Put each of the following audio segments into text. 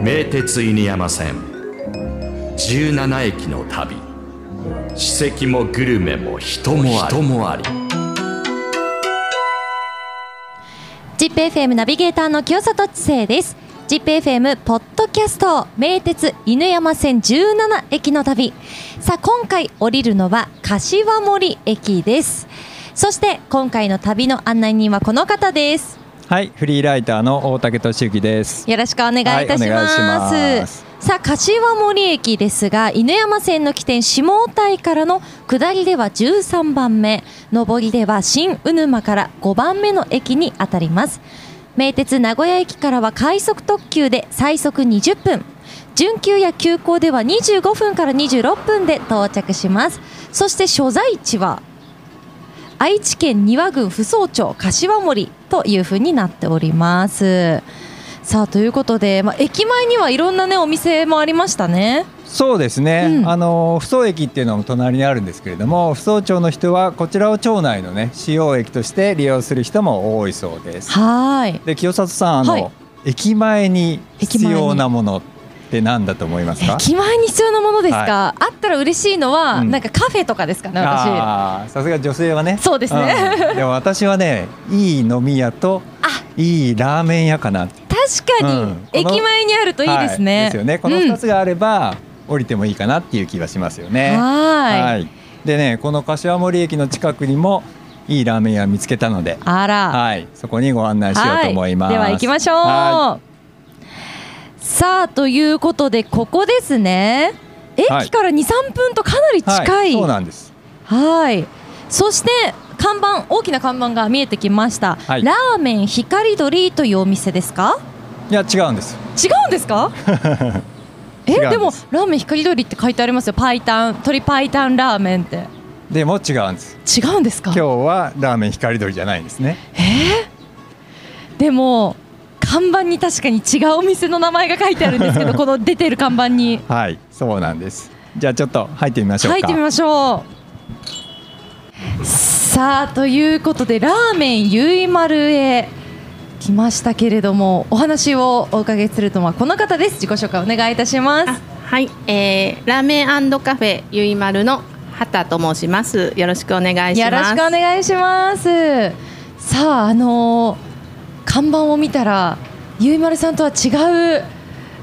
名鉄犬山線。17駅の旅。史跡もグルメも人もあり。人もあり。ZIPFM ナビゲーターの清里知世です。ZIPFM ポッドキャスト。名鉄犬山線17駅の旅。さあ今回降りるのは柏森駅です。そして今回の旅の案内人はこの方ですはい、フリーライターの大竹俊之です。よろしくお願いいたしはいお願いさあ柏森駅ですが犬山線の起点下台からの下りでは13番目。上りでは新鵜沼から5番目の駅にあたります。名鉄名古屋駅からは快速特急で最速20分。準急や急行では25分から26分で到着します。そして所在地は愛知県丹羽郡扶桑町柏森というふうになっております。さあということで、まあ、駅前にはいろんなねお店もありましたね。そうですね。うんあの扶桑駅っていうのも隣にあるんですけれども、扶桑町の人はこちらを町内のね主要駅として利用する人も多いそうです。はーい。で清里さんあの、はい駅前に必要なものって何だと思いますか？駅前に必要なものですか？はあったら嬉しいのは、うんなんかカフェとかですかね。私。さすが女性はね。そうですねうんでも私はね、いい飲み屋とあいいラーメン屋かな。確かに、うん駅前にあるといいですね。はいですよね。このうん二つがあれば、降りてもいいかなっていう気がしますよね。はーいい。でね、この柏森駅の近くにもいいラーメン屋見つけたので、あら。はい、そこにご案内しようと思います。はい、では行きましょう、はさあということでここですね。はい。駅から23分とかなり近い、はいそうなんです。はい。そして看板大きな看板が見えてきました、はい。ラーメン光鳥というお店ですか？いや違うんです。違うんですか？えでもラーメン光鳥って書いてありますよ。パイタン鶏パイタンラーメンって。でも違うんです。違うんですか？今日はラーメン光鳥じゃないんですね。でも看板に確かに違うお店の名前が書いてあるんですけど この出てる看板にはい、そうなんです。じゃあちょっと入ってみましょうか。入ってみましょうさあということでラーメンゆいまるへ来ましたけれどもお話をお伺いするのはこの方です自己紹介お願いいたしますあはい、えー、ラーメンカフェゆいまるの畑と申します。よろしくお願いします。よろしくお願いしますさああのー看板を見たらゆいまるさんとは違う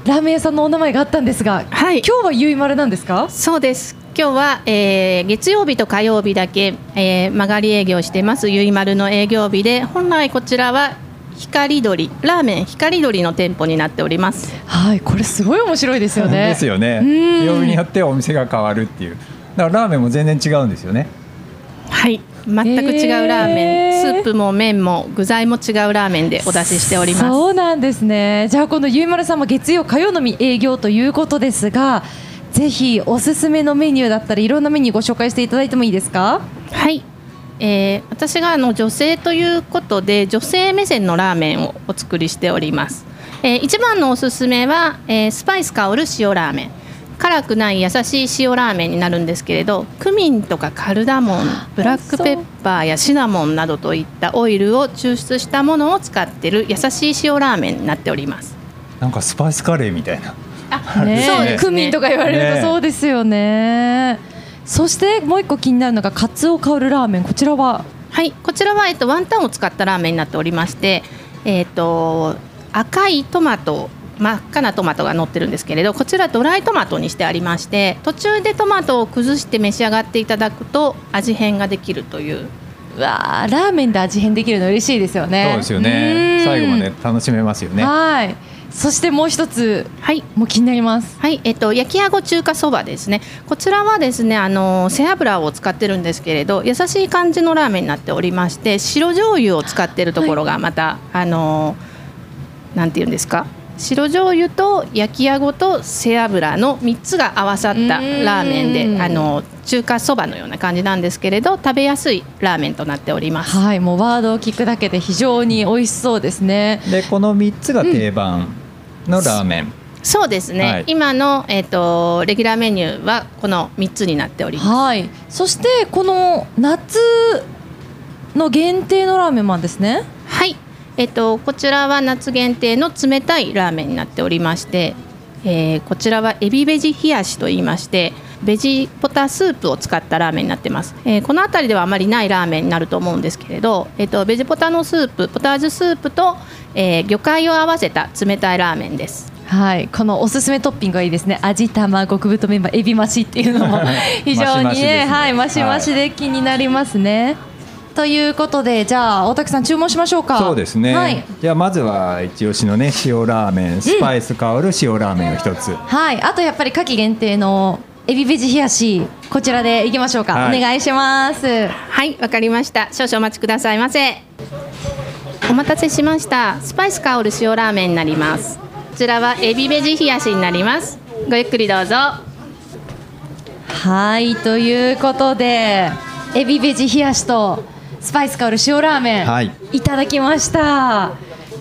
ラーメン屋さんのお名前があったんですが、はい今日はゆいまるなんですか？そうです。今日は、えー、月曜日と火曜日だけ、えー、曲がり営業してますゆいまるの営業日で本来こちらは光鳥ラーメン光鳥の店舗になっております。はいこれすごい面白いですよねですよね。うん曜日によってお店が変わるっていう。だからラーメンも全然違うんですよね。はい、全く違うラーメン、えー。スープも麺も具材も違うラーメンでお出ししております。そうなんですね。じゃあこのゆいまるさんも月曜火曜のみ営業ということですがぜひおすすめのメニューだったりいろんなメニューご紹介していただいてもいいですか？はい、えー私があの女性ということで女性目線のラーメンをお作りしております、えー一番のおすすめは、えースパイス香る塩ラーメン辛くない優しい塩ラーメンになるんですけれどクミンとかカルダモンブラックペッパーやシナモンなどといったオイルを抽出したものを使っている優しい塩ラーメンになっております。なんかスパイスカレーみたいな。あね。そうクミンとか言われるね。とそうですよね。そしてもう一個気になるのがカツオ香るラーメン。こちらは？はい、こちらは、えっと、ワンタンを使ったラーメンになっておりまして、えっと、赤いトマト真っ赤なトマトが乗ってるんですけれどこちらドライトマトにしてありまして途中でトマトを崩して召し上がっていただくと味変ができるといううわーラーメンで味変できるの嬉しいですよねそうですよね。うん最後まで楽しめますよね。はいそしてもう一つはいもう気になりますはい、えっと、焼きあご中華そばですね。こちらはですね、あの背脂を使ってるんですけれど、優しい感じのラーメンになっておりまして、白醤油を使ってるところがまた、あのなんていうんですか？白醤油と焼きあごと背脂の3つが合わさったラーメンうんであの中華そばのような感じなんですけれど食べやすいラーメンとなっております。はいもうワードを聞くだけで非常に美味しそうですね。でこの三つが定番のラーメン。そうですね、はい。今の、えっとレギュラーメニューはこの3つになっております。はい。そしてこの夏の限定のラーメンもあるんですね。はい、えっと、こちらは夏限定の冷たいラーメンになっておりまして、えーこちらはエビベジ冷やしと言いましてベジポタスープを使ったラーメンになってます、えーこの辺りではあまりないラーメンになると思うんですけれど、えっと、ベジポタのスープポタージュスープと、えー魚介を合わせた冷たいラーメンです。はい、このおすすめトッピングがいいですね。味玉、極太メンバー、エビ増しっていうのも 非常にマシマシね、ね。はい、マシマシで気になりますね。ということで、じゃあ大竹さん注文しましょうか。そうですね、はい、じゃあまずは一押しのね塩ラーメンスパイス香る塩ラーメンを一つ、はい、あとやっぱり夏季限定のエビベジ冷やし、こちらでいきましょうか。はいお願いします。はい、わかりました。少々お待ちくださいませ。お待たせしました。スパイス香る塩ラーメンになります。こちらはエビベジ冷やしになります。ごゆっくりどうぞ。はい、ということで、エビベジ冷やしとスパイス香る塩ラーメン、はいいただきました。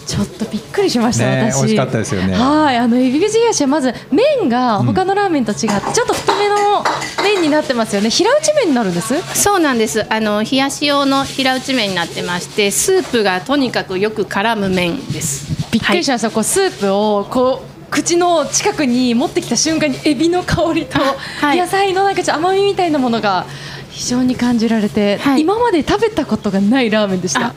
ちょっとびっくりしました、私。ね美味しかったですよねはい、あのエビベジ冷やしはまず麺が他のラーメンと違って、ちょっと太めの麺になってますよね。平打ち麺になるんです？そうなんです。あの冷やし用の平打ち麺になってまして、スープがとにかくよく絡む麺です。びっくりしました。こうスープをこう。口の近くに持ってきた瞬間にエビの香りとはい野菜のなんかちょっと甘みみたいなものが非常に感じられて、はい今まで食べたことがないラーメンでした。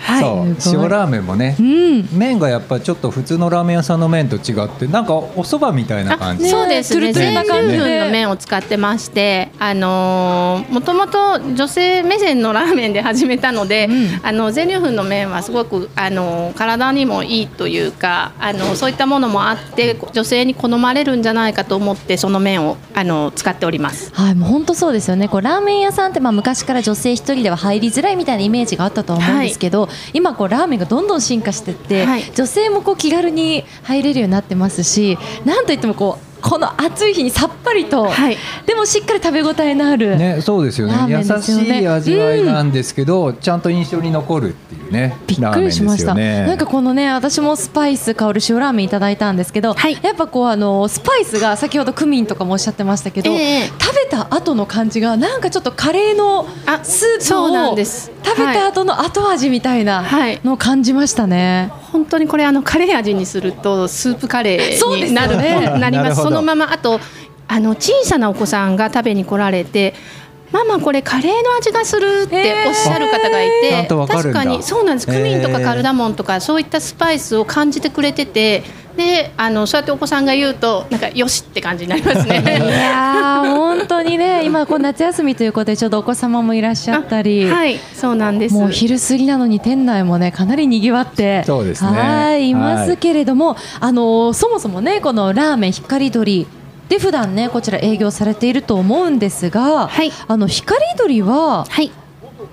はい。そう塩ラーメンもね、うん、麺がやっぱちょっと普通のラーメン屋さんの麺と違ってなんかお蕎麦みたいな感じ、ねそうですね。全粒粉の麺を使ってまして、あのー、もともと女性目線のラーメンで始めたので、うんあの全粒粉の麺はすごくあのー体にもいいというか、あのそういったものもあって女性に好まれるんじゃないかと思ってその麺をあの使っております。はい、もう本当そうですよね。こうラーメン屋さんってまあ昔から女性一人では入りづらいみたいなイメージがあったと思うんですけど、今こうラーメンがどんどん進化していって、はい。女性もこう気軽に入れるようになってますし、なんといってもこうこの暑い日にさっぱりと、はい。でもしっかり食べ応えのある。ね、そうですよね。ラーメン優ですよね。しい味わいなんですけど、ちゃんと印象に残るっていうねびっくりしました、ね。なんかこのね私もスパイス香る塩ラーメンいただいたんですけど、はい。やっぱこうあのスパイスが先ほどクミンとかもおっしゃってましたけど、ええ。食べた後の感じがなんかちょっとカレーのあスープそうなんをです。食べた後の後味みたいなはい。のを感じましたね。本当にこれあのカレー味にするとスープカレーになるよねなります。そのままあとあの小さなお子さんが食べに来られて。ママこれカレーの味がするっておっしゃる方がいて、へー確かにそうなんですクミンとかカルダモンとかそういったスパイスを感じてくれててであのそうやってお子さんが言うとなんかよしって感じになりますいね。やー本当にね今こう夏休みということでちょうどお子様もいらっしゃったり。はいそうなんです。もう昼過ぎなのに店内もねかなり賑わってそうですねはいいますけれども、あのそもそもねこのラーメン光鳥で普段ねこちら営業されていると思うんですが、はいあの光鳥ははい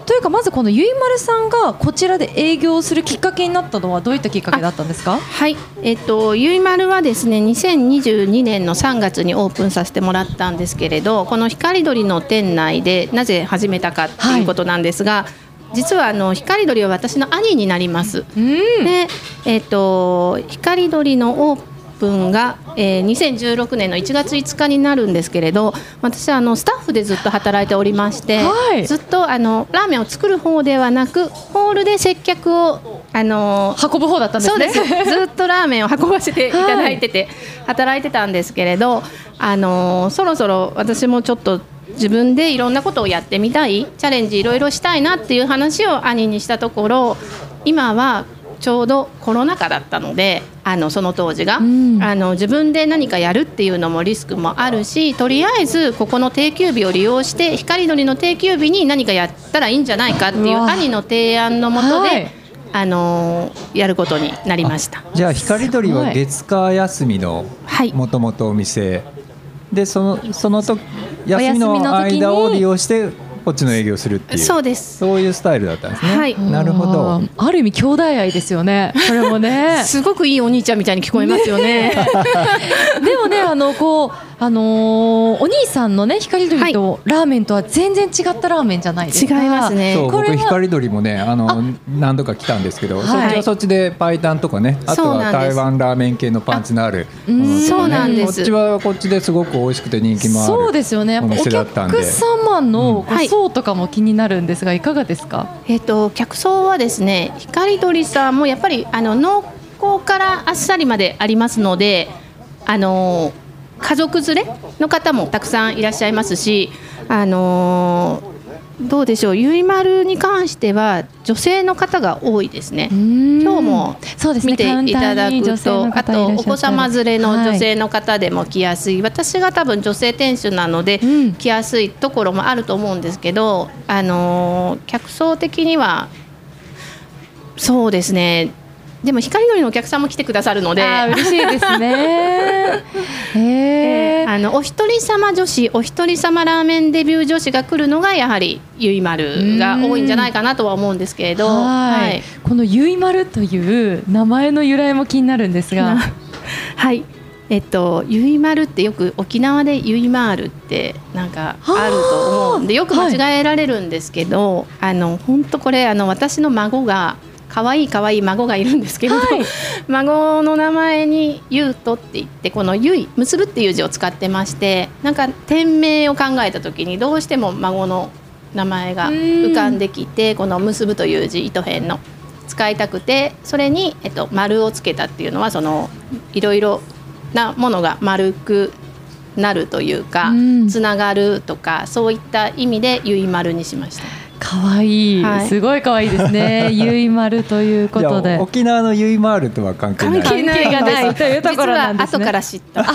というかまずこのゆいまるさんがこちらで営業するきっかけになったのはどういったきっかけだったんですか？はい、えっと、ゆいまるはですね、2022年の3月にオープンさせてもらったんですけれど、この光鳥の店内でなぜ始めたかっていうことなんですが、実はあの光鳥は私の兄になります。うん。で、えっと、光鳥のオープンが、えー、2016年の1月5日になるんですけれど私はあのスタッフでずっと働いておりまして、はい。ずっとあのラーメンを作る方ではなくホールで接客をあの運ぶ方だったんですね。そうです。ずっとラーメンを運ばせていただいてて、働いてたんですけれど、あのーそろそろ私もちょっと自分でいろんなことをやってみたいチャレンジいろいろしたいなっていう話を兄にしたところ今はちょうどコロナ禍だったのであのその当時が、ん。あの自分で何かやるっていうのもリスクもあるしとりあえずここの定休日を利用して光鳥の定休日に何かやったらいいんじゃないかっていう兄の提案のもとで、はい。あのーやることになりました。じゃあ光鳥は月火休みのはい。もともとお店。でそのそのとお休みの間を利用してこっちの営業するっていうそうです。そういうスタイルだったんですね、はいなるほどうんある意味兄弟愛ですよね。これもね。すごくいいお兄ちゃんみたいに聞こえますよね。でもねあのこうあのーお兄さんのね光鳥とラーメンとは全然違ったラーメンじゃないです違いか。ますね。僕光鳥もねあの何度か来たんですけど、はい。そっちはそっちでパイタンとかねあとは台湾ラーメン系のパンチのあるそうなんです。こっちはこっちですごく美味しくて人気もあるそうですよね。おお店だったんで。客様の層とかも気になるんですがいかがですか？えっ、と客層はですね光鳥さんもやっぱりあの濃厚からあっさりまでありますのであの家族連れの方もたくさんいらっしゃいますしあのどうでしょうゆいまるに関しては女性の方が多いですね。今今日もそうですね。見ていただくと、あとお子様連れの女性の方でも来やすい、私が多分女性店主なので、うん。来やすいところもあると思うんですけど、あのー客層的にはそうですねでも光鳥のお客さんも来てくださるので。嬉しいですね。へえ。あのお一人様女子お一人様ラーメンデビュー女子が来るのがやはりゆいまるが多いんじゃないかなとは思うんですけれど、はいはいこのゆいまるという名前の由来も気になるんですが。はい。えっと、ゆいまるってよく沖縄でゆいまーるってなんかあると思うんでよく間違えられるんですけど、あの本当これあの私の孫が可愛い可愛い孫がいるんですけれど、はい。孫の名前にゆうとって言ってこのゆい結ぶっていう字を使ってましてなんか店名を考えた時にどうしても孫の名前が浮かんできてこの結ぶという字糸辺の使いたくてそれに、えっと、丸をつけたっていうのはそのいろいろなものが丸くなるというか、うん。つながるとかそういった意味でゆい丸にしました。可愛いはいすごい可愛いですね。ゆいまるということであ。沖縄のゆいまーるとは関係ない関係ないというところなんですね実は後から知った。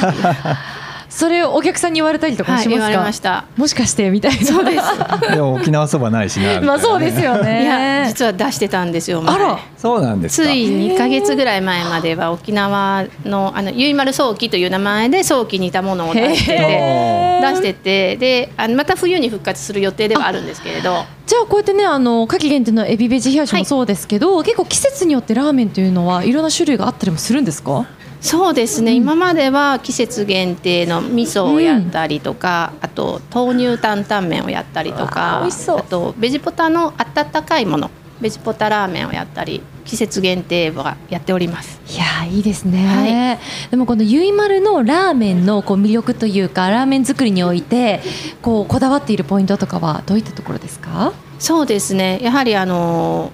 それをお客さんに言われたりとかはい、言われしますか。ました。もしかしてみたいな。そうです。でも沖縄そばないしなみたいなねまあそうですよいやね。実は出してたんですよ。前あらそうなんですかつい2ヶ月ぐらい前までは沖縄のあのゆいまる早期という名前で早期に似たものを出してて出しててであのまた冬に復活する予定ではあるんですけれどじゃあこうやってねあの夏季限定のエビベジ冷やしはいもそうですけど、結構季節によってラーメンというのはいろんな種類があったりもするんですか？そうですね、今までは季節限定の味噌をやったりとか、あと豆乳担々麺をやったりとか美味しそう。あとベジポタの温かいものベジポタラーメンをやったり季節限定はやっております。いやーいいですね、でもこのゆいまるのラーメンのこう魅力というかラーメン作りにおいてこうこだわっているポイントとかはどういったところですか？そうですね。やはりあの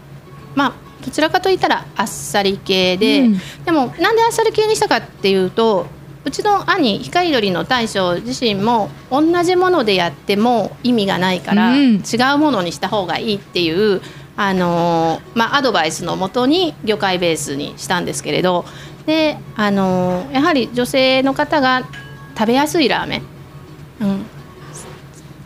ーまあどちらかといったらあっさり系で、うん。でもなんであっさり系にしたかっていうとうちの兄光鳥の大将自身も同じものでやっても意味がないから、うん。違うものにした方がいいっていうあのーまあ、アドバイスのもとに魚介ベースにしたんですけれどで、あのーやはり女性の方が食べやすいラーメン、うん、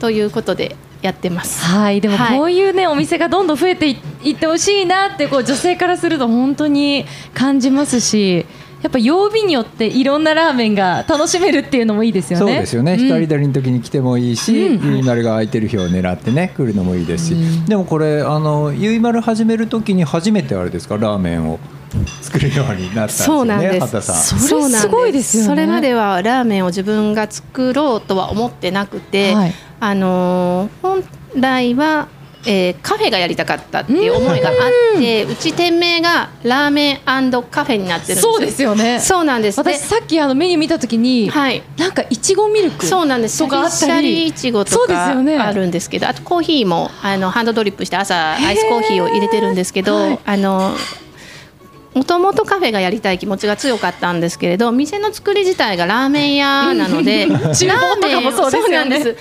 ということでやってます。はい。でもはい。こういうね、お店がどんどん増えていいってほしいなってこう女性からすると本当に感じますしやっぱ曜日によっていろんなラーメンが楽しめるっていうのもいいですよね。そうですよね、ん。光鳥の時に来てもいいし、うん。ゆいまるが空いてる日を狙ってね来るのもいいですし、うん。でもこれあのゆいまる始める時に初めてあれですか？ラーメンを 作るようになったんですよねそうなんです。畑さん。それすごいですよね。それまではラーメンを自分が作ろうとは思ってなくて、はいあのー本来は、えーカフェがやりたかったっていう思いがあって、うち店名がラーメンカフェになってるんですよ。そうですよね。そうなんです。私さっきあのメニュー見た時に、はい。なんかいちごミルクそうなんです。とかあったシャリりイチゴとそうですかよね。あるんですけど、あとコーヒーもあのハンドドリップして朝アイスコーヒーを入れてるんですけど、はい。あのもともとカフェがやりたい気持ちが強かったんですけれど店の作り自体がラーメン屋なのでラ 厨房とかもそうですよね。ラー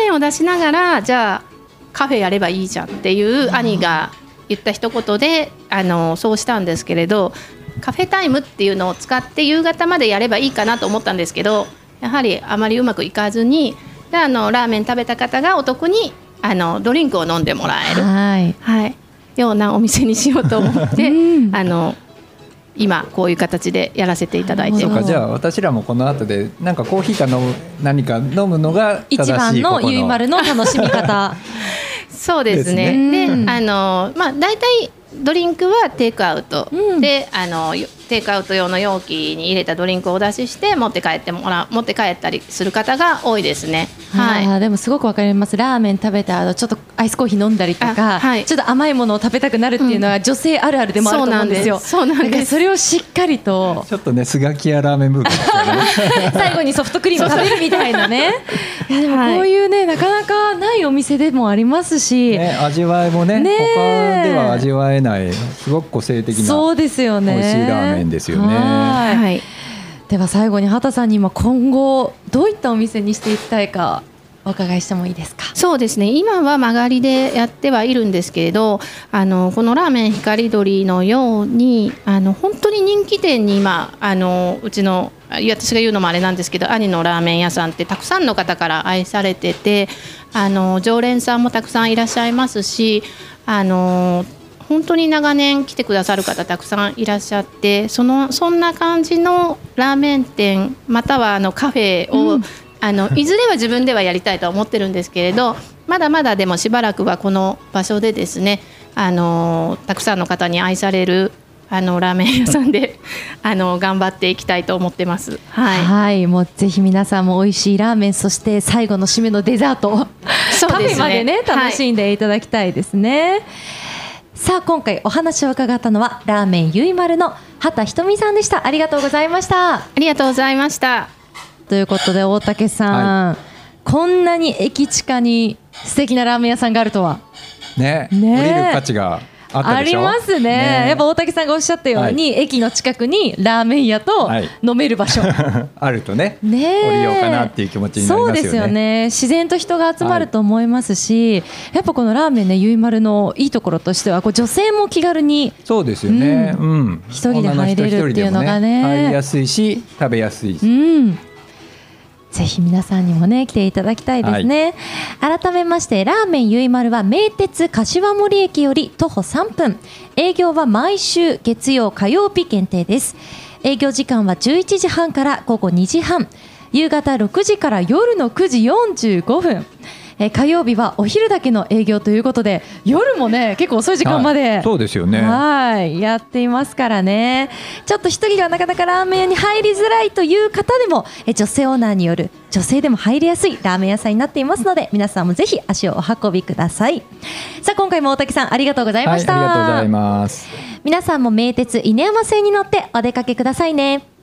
メンを出しながらじゃあカフェやればいいじゃんっていう兄が言った一言であのそうしたんですけれどカフェタイムっていうのを使って夕方までやればいいかなと思ったんですけどやはりあまりうまくいかずにであのラーメン食べた方がお得にあのドリンクを飲んでもらえる、はい。はい、ようなお店にしようと思って、うん。あの今こういう形でやらせていただいて。ますそうかじゃあ私らもこの後でなんかコーヒーか飲む何か飲むのが正しい一番のゆいまるの楽しみ方。そうですね。ですね。で、うん。あのまあ大体ドリンクはテイクアウト、うん。で、あのよテイクアウト用の容器に入れたドリンクをお出しして持って帰ってもらう持って帰ったりする方が多いですね。はい。あーでもすごくわかります。ラーメン食べた後ちょっとアイスコーヒー飲んだりとか、あはい。ちょっと甘いものを食べたくなるっていうのは女性あるあるでもあると思うんですよ、そうなんです。そうなんです。だからそれをしっかりとちょっとねスガキ屋ラーメンブームね。最後にソフトクリーム食べるみたいなね。いやでもはい。こういうね、なかなかないお店でもありますし、ね味わいもねねえ。他では味わえないすごく個性的なそうですよね。美味しいラーメンですよね。はい。はい。では最後に畑さんに今今後どういったお店にしていきたいかお伺いしてもいいですか？そうですね。今は曲がりでやってはいるんですけれどあのこのラーメン光鳥のようにあの本当に人気店に今あのうちのあ私が言うのもあれなんですけど兄のラーメン屋さんってたくさんの方から愛されててあの常連さんもたくさんいらっしゃいますしあの本当に長年来てくださる方たくさんいらっしゃってそのそんな感じのラーメン店またはあのカフェを、うん。あのいずれは自分ではやりたいとは思ってるんですけれどまだまだでもしばらくはこの場所でですねあのたくさんの方に愛されるあのラーメン屋さんで あの頑張っていきたいと思ってます。はい、はい、もうぜひ皆さんも美味しいラーメンそして最後の締めのデザートそうカフですね。ェまでねはい。楽しんでいただきたいですね、さあ今回お話を伺ったのはラーメンゆいまるの畑ひとみさんでした。ありがとうございました。ありがとうございました。ということで大竹さん、こんなに駅近に素敵なラーメン屋さんがあるとは。ね。ね。え降りる価値がありますね。やっぱ大竹さんがおっしゃったように、駅の近くにラーメン屋とはい。飲める場所、あるとねねえ。降りようかなっていう気持ちになりますよね。そうですよね。自然と人が集まると思いますし、やっぱこのラーメンねゆいまるのいいところとしてはこう女性も気軽にそうですよね。ううん、一人で入れるっていうのがね入りやすいし食べやすいし、うんぜひ皆さんにもね来ていただきたいですね、改めましてラーメンゆいまるは名鉄柏森駅より徒歩3分。営業は毎週月曜火曜日限定です。営業時間は11時半から午後2時半。夕方6時から夜の9時45分えー火曜日はお昼だけの営業ということで夜もね結構遅い時間まで、はいそうですよね。はい。やっていますからね。ちょっと一人ではなかなかラーメン屋に入りづらいという方でもえ女性オーナーによる女性でも入りやすいラーメン屋さんになっていますので皆さんもぜひ足をお運びください。さあ今回も大竹さんありがとうございました、はい、ありがとうございます。皆さんも名鉄犬山線に乗ってお出かけくださいね